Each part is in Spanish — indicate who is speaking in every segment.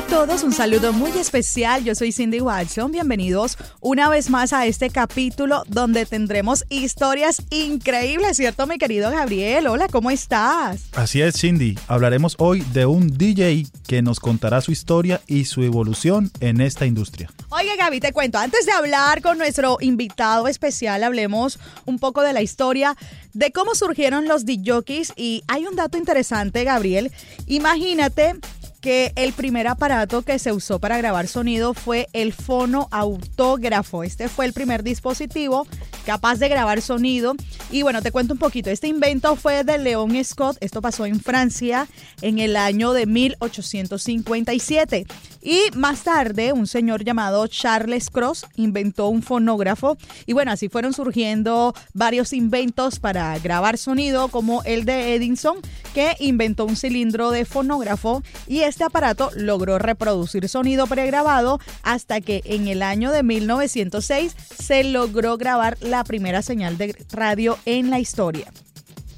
Speaker 1: a todos, un saludo muy especial. Yo soy Cindy Watson. Bienvenidos una vez más a este capítulo donde tendremos historias increíbles, ¿cierto, mi querido Gabriel? Hola, ¿cómo estás?
Speaker 2: Así es, Cindy. Hablaremos hoy de un DJ que nos contará su historia y su evolución en esta industria.
Speaker 1: Oye, Gaby, te cuento, antes de hablar con nuestro invitado especial, hablemos un poco de la historia de cómo surgieron los DJs y hay un dato interesante, Gabriel. Imagínate que el primer aparato que se usó para grabar sonido fue el fonoautógrafo. Este fue el primer dispositivo capaz de grabar sonido. Y bueno, te cuento un poquito. Este invento fue de León Scott. Esto pasó en Francia en el año de 1857. Y más tarde, un señor llamado Charles Cross inventó un fonógrafo. Y bueno, así fueron surgiendo varios inventos para grabar sonido, como el de Edison, que inventó un cilindro de fonógrafo. Y este aparato logró reproducir sonido pregrabado hasta que en el año de 1906 se logró grabar la primera señal de radio en la historia.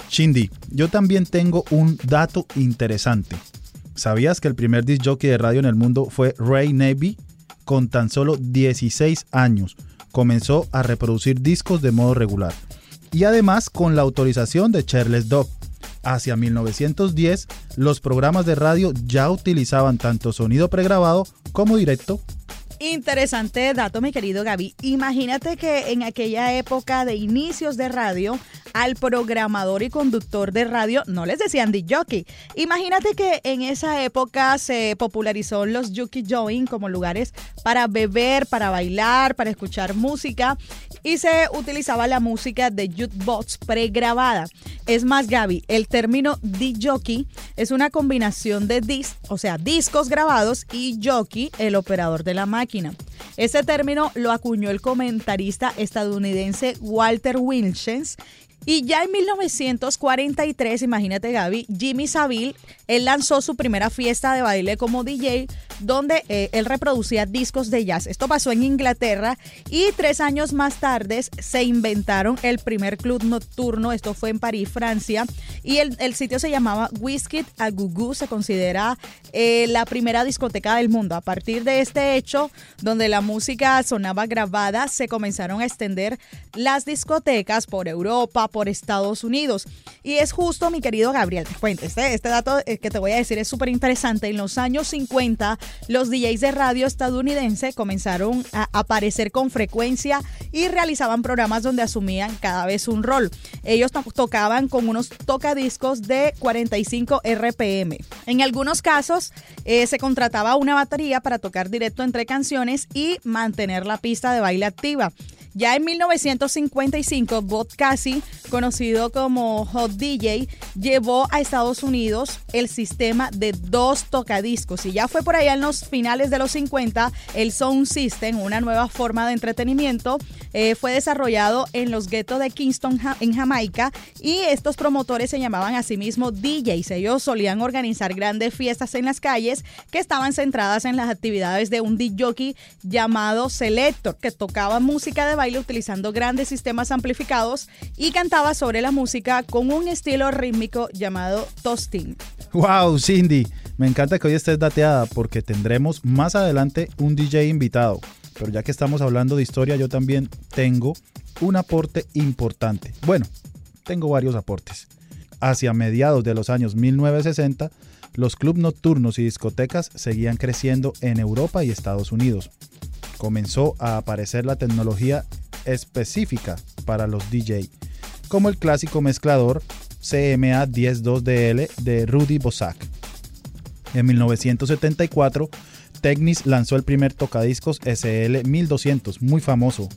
Speaker 2: Shindy, yo también tengo un dato interesante. ¿Sabías que el primer disc jockey de radio en el mundo fue Ray Navy? Con tan solo 16 años comenzó a reproducir discos de modo regular. Y además con la autorización de Charles Dog. Hacia 1910, los programas de radio ya utilizaban tanto sonido pregrabado como directo
Speaker 1: Interesante dato, mi querido Gaby. Imagínate que en aquella época de inicios de radio, al programador y conductor de radio no les decían de jockey. Imagínate que en esa época se popularizó los Yuki Join como lugares para beber, para bailar, para escuchar música y se utilizaba la música de jukebox pregrabada. Es más, Gaby, el término jockey es una combinación de disc, o sea, discos grabados y jockey, el operador de la máquina. Este término lo acuñó el comentarista estadounidense Walter Wilchens y ya en 1943, imagínate Gaby, Jimmy Savile, él lanzó su primera fiesta de baile como DJ donde eh, él reproducía discos de jazz. Esto pasó en Inglaterra y tres años más tarde se inventaron el primer club nocturno, esto fue en París, Francia, y el, sitio se llamaba Whiskey a Gugu, se considera eh, la primera discoteca del mundo. A partir de este hecho, donde la música sonaba grabada, se comenzaron a extender las discotecas por Europa, por Estados Unidos. Y es justo, mi querido Gabriel, te cuento, este, este dato eh, que te voy a decir es súper interesante. En los años 50, los DJs de radio estadounidense comenzaron a aparecer con frecuencia y realizaban programas donde asumían cada vez un rol. Ellos tocaban con unos tocadiscos de 45 RPM. En algunos casos eh, se contrataba una batería para tocar directo entre canciones y mantener la pista de baile activa. Ya en 1955, Bob Cassie, conocido como Hot DJ, llevó a Estados Unidos el sistema de dos tocadiscos. Y ya fue por allá en los finales de los 50, el Sound System, una nueva forma de entretenimiento, eh, fue desarrollado en los guetos de Kingston, en Jamaica. Y estos promotores se llamaban a sí mismos DJs. Ellos solían organizar grandes fiestas en las calles que estaban centradas en las actividades de un DJ llamado Selector, que tocaba música de baile utilizando grandes sistemas amplificados y cantaba sobre la música con un estilo rítmico llamado toasting.
Speaker 2: ¡Wow, Cindy! Me encanta que hoy estés dateada porque tendremos más adelante un DJ invitado. Pero ya que estamos hablando de historia, yo también tengo un aporte importante. Bueno, tengo varios aportes. Hacia mediados de los años 1960, los clubes nocturnos y discotecas seguían creciendo en Europa y Estados Unidos comenzó a aparecer la tecnología específica para los DJ, como el clásico mezclador CMA 102DL de Rudy Bosak. En 1974, Technis lanzó el primer tocadiscos SL 1200, muy famoso.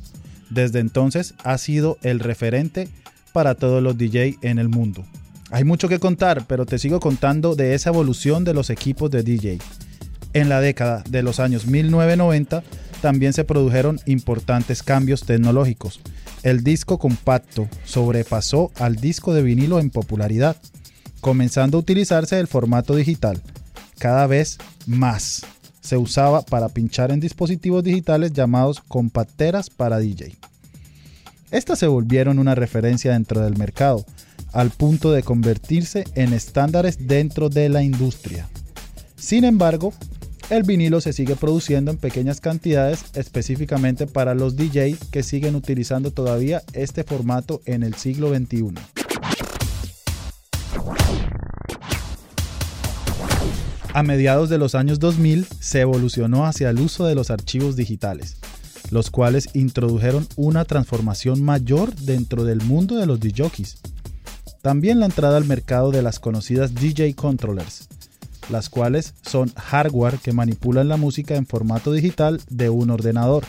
Speaker 2: Desde entonces ha sido el referente para todos los DJ en el mundo. Hay mucho que contar, pero te sigo contando de esa evolución de los equipos de DJ. En la década de los años 1990 también se produjeron importantes cambios tecnológicos. El disco compacto sobrepasó al disco de vinilo en popularidad, comenzando a utilizarse el formato digital. Cada vez más se usaba para pinchar en dispositivos digitales llamados compacteras para DJ. Estas se volvieron una referencia dentro del mercado, al punto de convertirse en estándares dentro de la industria. Sin embargo, el vinilo se sigue produciendo en pequeñas cantidades específicamente para los DJ que siguen utilizando todavía este formato en el siglo XXI. A mediados de los años 2000 se evolucionó hacia el uso de los archivos digitales, los cuales introdujeron una transformación mayor dentro del mundo de los DJs. También la entrada al mercado de las conocidas DJ Controllers, las cuales son hardware que manipulan la música en formato digital de un ordenador.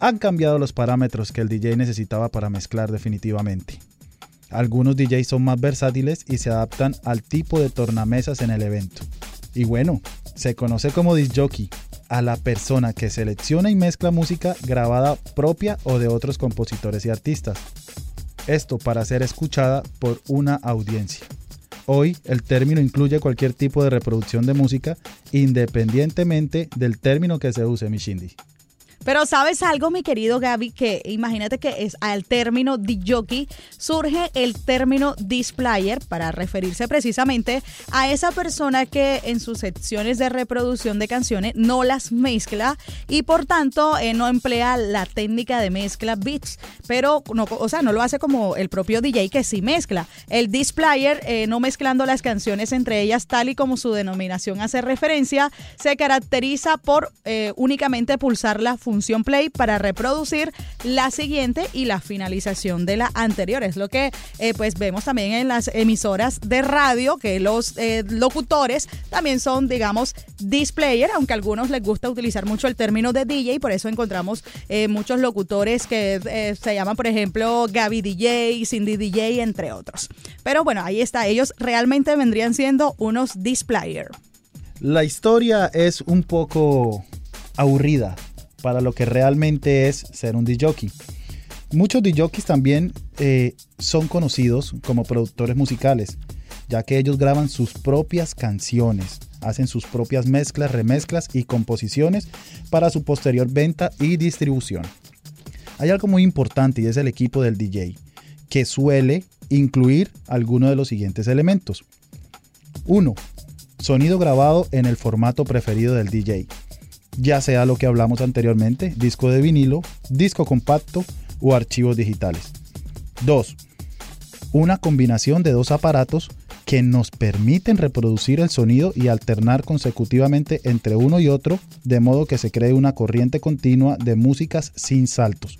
Speaker 2: Han cambiado los parámetros que el DJ necesitaba para mezclar definitivamente. Algunos DJs son más versátiles y se adaptan al tipo de tornamesas en el evento. Y bueno, se conoce como disc jockey a la persona que selecciona y mezcla música grabada propia o de otros compositores y artistas. Esto para ser escuchada por una audiencia. Hoy el término incluye cualquier tipo de reproducción de música independientemente del término que se use, Mishindi.
Speaker 1: Pero sabes algo, mi querido Gaby, que imagínate que es al término jockey surge el término displayer para referirse precisamente a esa persona que en sus secciones de reproducción de canciones no las mezcla y por tanto eh, no emplea la técnica de mezcla beats, pero no, o sea, no lo hace como el propio DJ que sí mezcla. El displayer, eh, no mezclando las canciones entre ellas tal y como su denominación hace referencia, se caracteriza por eh, únicamente pulsar la función función play para reproducir la siguiente y la finalización de la anterior. Es lo que eh, pues vemos también en las emisoras de radio, que los eh, locutores también son, digamos, displayer, aunque a algunos les gusta utilizar mucho el término de DJ, por eso encontramos eh, muchos locutores que se llaman, por ejemplo, Gaby DJ, Cindy DJ, entre otros. Pero bueno, ahí está, ellos realmente vendrían siendo unos displayer.
Speaker 2: La historia es un poco aburrida para lo que realmente es ser un DJ. Muchos DJs también eh, son conocidos como productores musicales, ya que ellos graban sus propias canciones, hacen sus propias mezclas, remezclas y composiciones para su posterior venta y distribución. Hay algo muy importante y es el equipo del DJ, que suele incluir algunos de los siguientes elementos. 1. Sonido grabado en el formato preferido del DJ ya sea lo que hablamos anteriormente, disco de vinilo, disco compacto o archivos digitales. 2. Una combinación de dos aparatos que nos permiten reproducir el sonido y alternar consecutivamente entre uno y otro, de modo que se cree una corriente continua de músicas sin saltos.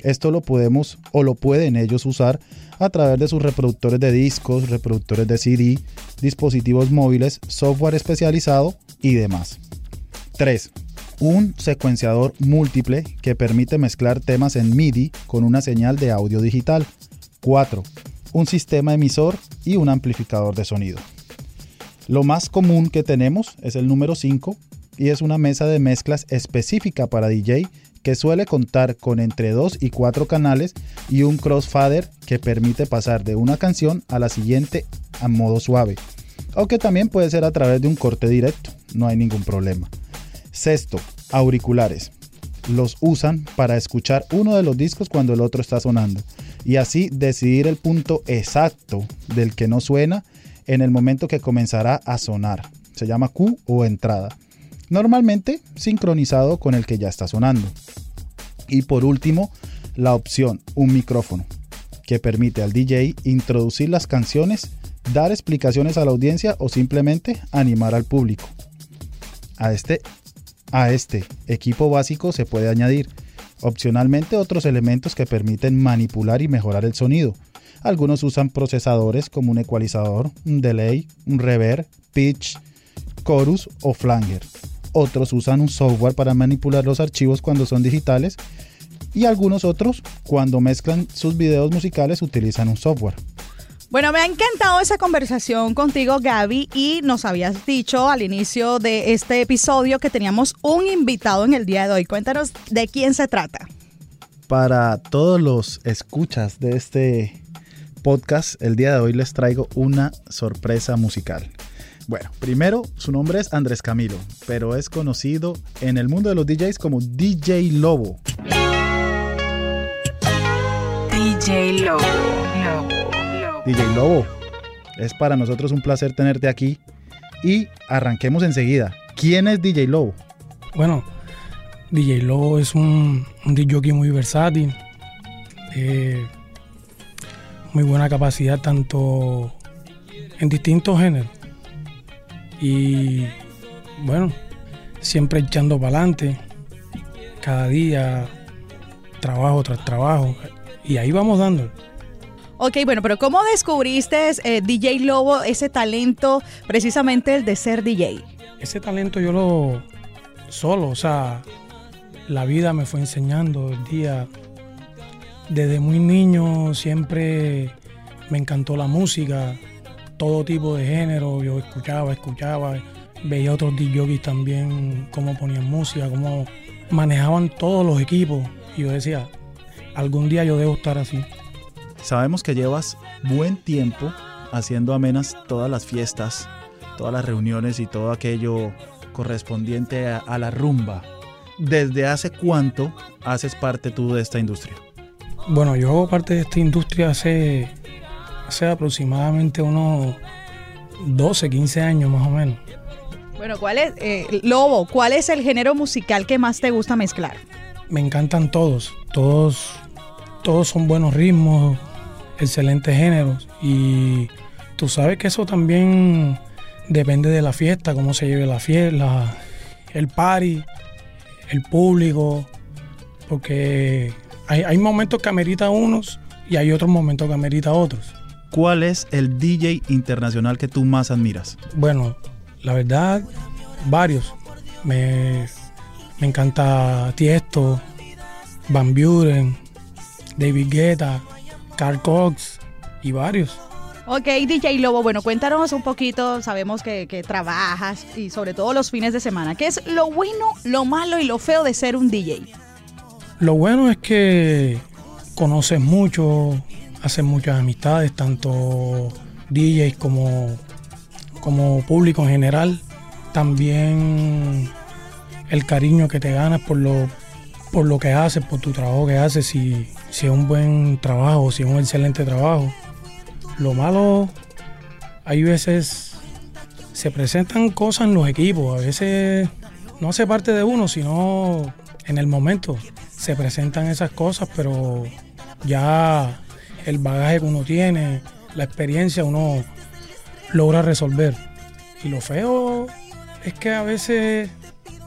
Speaker 2: Esto lo podemos o lo pueden ellos usar a través de sus reproductores de discos, reproductores de CD, dispositivos móviles, software especializado y demás. 3. Un secuenciador múltiple que permite mezclar temas en MIDI con una señal de audio digital. 4. Un sistema emisor y un amplificador de sonido. Lo más común que tenemos es el número 5 y es una mesa de mezclas específica para DJ que suele contar con entre 2 y 4 canales y un crossfader que permite pasar de una canción a la siguiente a modo suave. O que también puede ser a través de un corte directo, no hay ningún problema. Sexto, auriculares. Los usan para escuchar uno de los discos cuando el otro está sonando y así decidir el punto exacto del que no suena en el momento que comenzará a sonar. Se llama Q o entrada. Normalmente sincronizado con el que ya está sonando. Y por último, la opción un micrófono que permite al DJ introducir las canciones, dar explicaciones a la audiencia o simplemente animar al público. A este a este equipo básico se puede añadir opcionalmente otros elementos que permiten manipular y mejorar el sonido. Algunos usan procesadores como un ecualizador, un delay, un reverb, pitch, chorus o flanger. Otros usan un software para manipular los archivos cuando son digitales y algunos otros cuando mezclan sus videos musicales utilizan un software.
Speaker 1: Bueno, me ha encantado esa conversación contigo, Gaby, y nos habías dicho al inicio de este episodio que teníamos un invitado en el día de hoy. Cuéntanos de quién se trata.
Speaker 2: Para todos los escuchas de este podcast, el día de hoy les traigo una sorpresa musical. Bueno, primero su nombre es Andrés Camilo, pero es conocido en el mundo de los DJs como DJ Lobo.
Speaker 1: DJ Lobo.
Speaker 2: DJ Lobo, es para nosotros un placer tenerte aquí y arranquemos enseguida. ¿Quién es DJ Lobo?
Speaker 3: Bueno, DJ Lobo es un, un DJ muy versátil, muy buena capacidad tanto en distintos géneros. Y bueno, siempre echando para adelante, cada día, trabajo tras trabajo, y ahí vamos dando.
Speaker 1: Ok, bueno, pero ¿cómo descubriste eh, DJ Lobo ese talento, precisamente el de ser DJ?
Speaker 3: Ese talento yo lo solo, o sea, la vida me fue enseñando el día. Desde muy niño siempre me encantó la música, todo tipo de género, yo escuchaba, escuchaba, veía otros DJs también cómo ponían música, cómo manejaban todos los equipos y yo decía, algún día yo debo estar así.
Speaker 2: Sabemos que llevas buen tiempo haciendo amenas todas las fiestas, todas las reuniones y todo aquello correspondiente a, a la rumba. ¿Desde hace cuánto haces parte tú de esta industria?
Speaker 3: Bueno, yo hago parte de esta industria hace, hace aproximadamente unos 12, 15 años más o menos.
Speaker 1: Bueno, ¿cuál es, eh, Lobo, cuál es el género musical que más te gusta mezclar?
Speaker 3: Me encantan todos, todos, todos son buenos ritmos, excelentes géneros y tú sabes que eso también depende de la fiesta, cómo se lleve la fiesta, el party, el público, porque hay, hay momentos que amerita unos y hay otros momentos que amerita otros.
Speaker 2: ¿Cuál es el DJ internacional que tú más admiras?
Speaker 3: Bueno, la verdad, varios. Me, me encanta Tiesto, Van Buren, David Guetta, Carl Cox y varios.
Speaker 1: Ok, DJ Lobo, bueno, cuéntanos un poquito, sabemos que, que, trabajas y sobre todo los fines de semana. ¿Qué es lo bueno, lo malo y lo feo de ser un DJ?
Speaker 3: Lo bueno es que conoces mucho, haces muchas amistades, tanto DJs como, como público en general. También el cariño que te ganas por lo, por lo que haces, por tu trabajo que haces, si, si es un buen trabajo, si es un excelente trabajo. Lo malo, hay veces se presentan cosas en los equipos, a veces no hace parte de uno, sino en el momento se presentan esas cosas, pero ya el bagaje que uno tiene, la experiencia, uno logra resolver. Y lo feo es que a veces,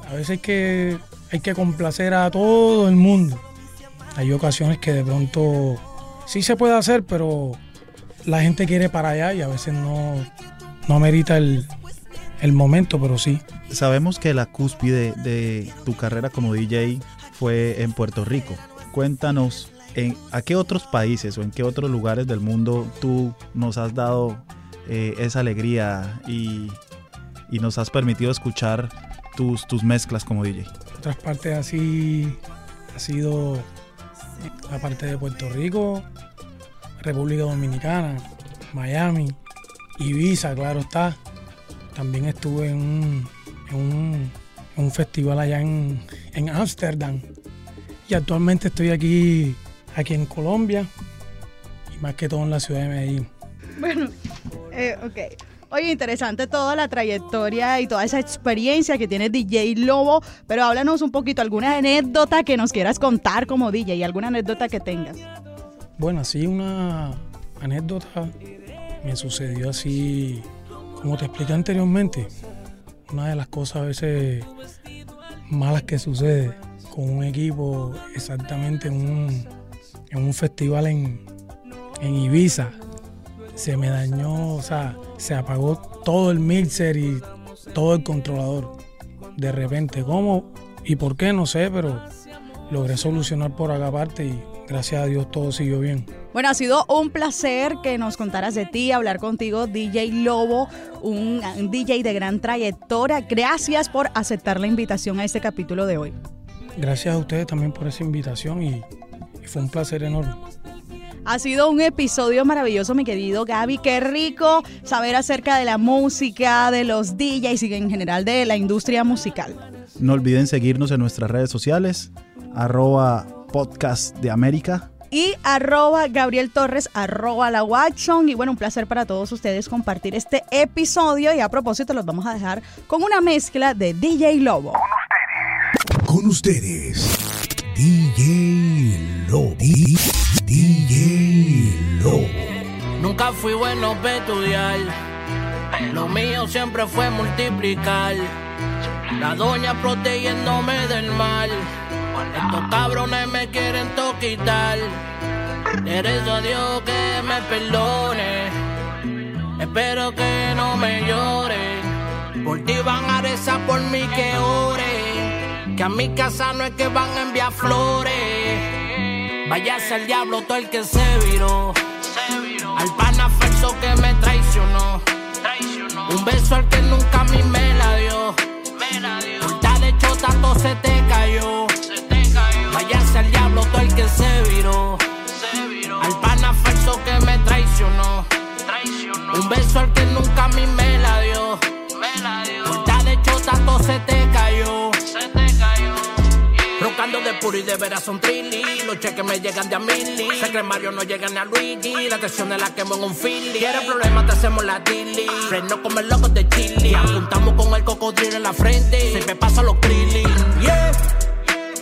Speaker 3: a veces que, hay que complacer a todo el mundo. Hay ocasiones que de pronto sí se puede hacer, pero la gente quiere para allá y a veces no, no amerita el, el momento, pero sí.
Speaker 2: Sabemos que la cúspide de tu carrera como DJ fue en Puerto Rico. Cuéntanos, en, ¿a qué otros países o en qué otros lugares del mundo tú nos has dado eh, esa alegría y, y, nos has permitido escuchar tus, tus mezclas como DJ?
Speaker 3: Otras partes así ha sido la parte de Puerto Rico, República Dominicana, Miami, Ibiza, claro está. También estuve en un festival allá en Ámsterdam. Y actualmente estoy aquí, aquí en Colombia y más que todo en la ciudad de Medellín.
Speaker 1: Bueno, eh, ok. Oye, interesante toda la trayectoria y toda esa experiencia que tiene DJ Lobo, pero háblanos un poquito, alguna anécdota que nos quieras contar como DJ, alguna anécdota que tengas.
Speaker 3: Bueno, así una anécdota me sucedió así, como te expliqué anteriormente, una de las cosas a veces malas que sucede con un equipo exactamente en un, en un festival en, en Ibiza. Se me dañó, o sea, se apagó todo el mixer y todo el controlador. De repente, ¿cómo y por qué? No sé, pero logré solucionar por acá aparte y gracias a Dios todo siguió bien.
Speaker 1: Bueno, ha sido un placer que nos contaras de ti, hablar contigo, DJ Lobo, un, un DJ de gran trayectoria. Gracias por aceptar la invitación a este capítulo de hoy.
Speaker 3: Gracias a ustedes también por esa invitación y, y fue un placer enorme.
Speaker 1: Ha sido un episodio maravilloso, mi querido Gaby. Qué rico saber acerca de la música, de los DJs y en general de la industria musical.
Speaker 2: No olviden seguirnos en nuestras redes sociales, arroba podcast de América
Speaker 1: y arroba Gabriel Torres, arroba la Watchon. Y bueno, un placer para todos ustedes compartir este episodio. Y a propósito, los vamos a dejar con una mezcla de DJ Lobo.
Speaker 4: Con ustedes, DJ Lobo. DJ Lobo.
Speaker 5: Nunca fui bueno para estudiar. Lo mío siempre fue multiplicar. La doña protegiéndome del mal. Estos cabrones me quieren toquitar. Eres a Dios que me perdone. Espero que no me lloren. Por ti van a rezar por mí que ore. Que a mi casa no es que van a enviar flores. Váyase al diablo todo el que se viró. Al pana falso que me traicionó. Un beso al que nunca a mí me la dio. Por tal de chota todo se te cayó. Váyase al diablo todo el que se viró. Al pana falso que me traicionó. Un beso al que nunca a mí me la dio. Rocando de veras son trilli. Los cheques me llegan de a mili. Que Mario no llega ni a Luigi. La atención es la quemo en un fili. Quieres problemas, te hacemos la tilly. Freno como el loco de chili. Apuntamos con el cocodrilo en la frente. Se me pasa los trilli. Yeah.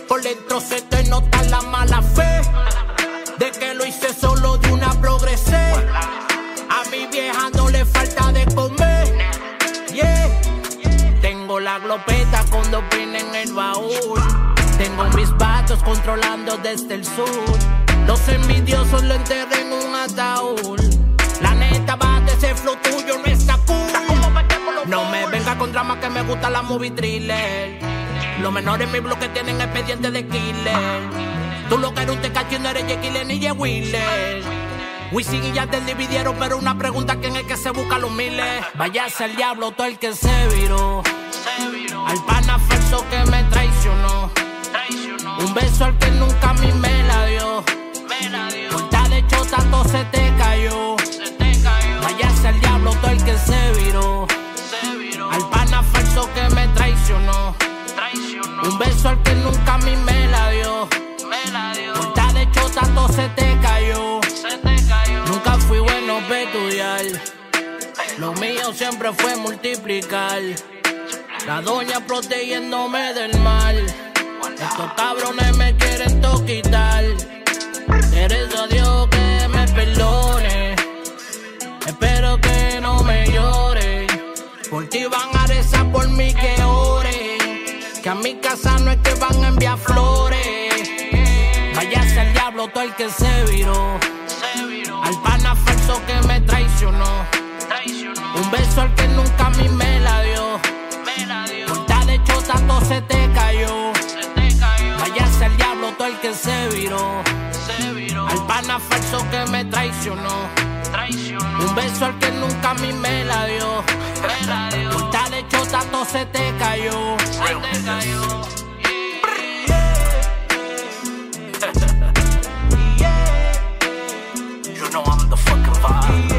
Speaker 5: Por dentro se te nota la mala fe. De que lo hice solo de una progresé. A mi vieja no le falta de comer. Yeah. Tengo la glopeta con dos pines en el baúl. Tengo mis controlando desde el sur. Los envidiosos lo enterré en un ataúd. La neta va de ese flow tuyo, no está cool. No me venga con drama que me gusta la movie thriller. Los menores en mi bloque tienen expediente de killer. Tú lo que eres un tecacho no eres Jekyll ni J. Wheeler. Wisin y ya te dividieron, pero una pregunta: ¿quién es que se busca los miles? Váyase al diablo todo el que se viró. Al pana falso que me. Un beso al que nunca a mí me la dio. Por tal de chota todo se te cayó. Váyase al diablo todo el que se viró. Al pana falso que me traicionó. Un beso al que nunca a mí me la dio. Por tal de chota todo se te cayó. Nunca fui bueno para estudiar. Lo mío siempre fue multiplicar. La doña protegiéndome del mal. Estos cabrones me quieren toquitar. Eres a Dios que me perdone. Espero que no me lloren. Por ti van a rezar por mí que oren. Que a mi casa no es que van a enviar flores. Váyase al diablo todo el que se viró. Al pana falso que me traicionó. Un beso al que nunca a mí me la dio. Por tal de chota todo se te cayó. Váyase al diablo todo el que se viró. Al pana falso que me traicionó. Un beso al que nunca a mí me la dio. Por tal de chota todo se te cayó. You know I'm the fucking vibe.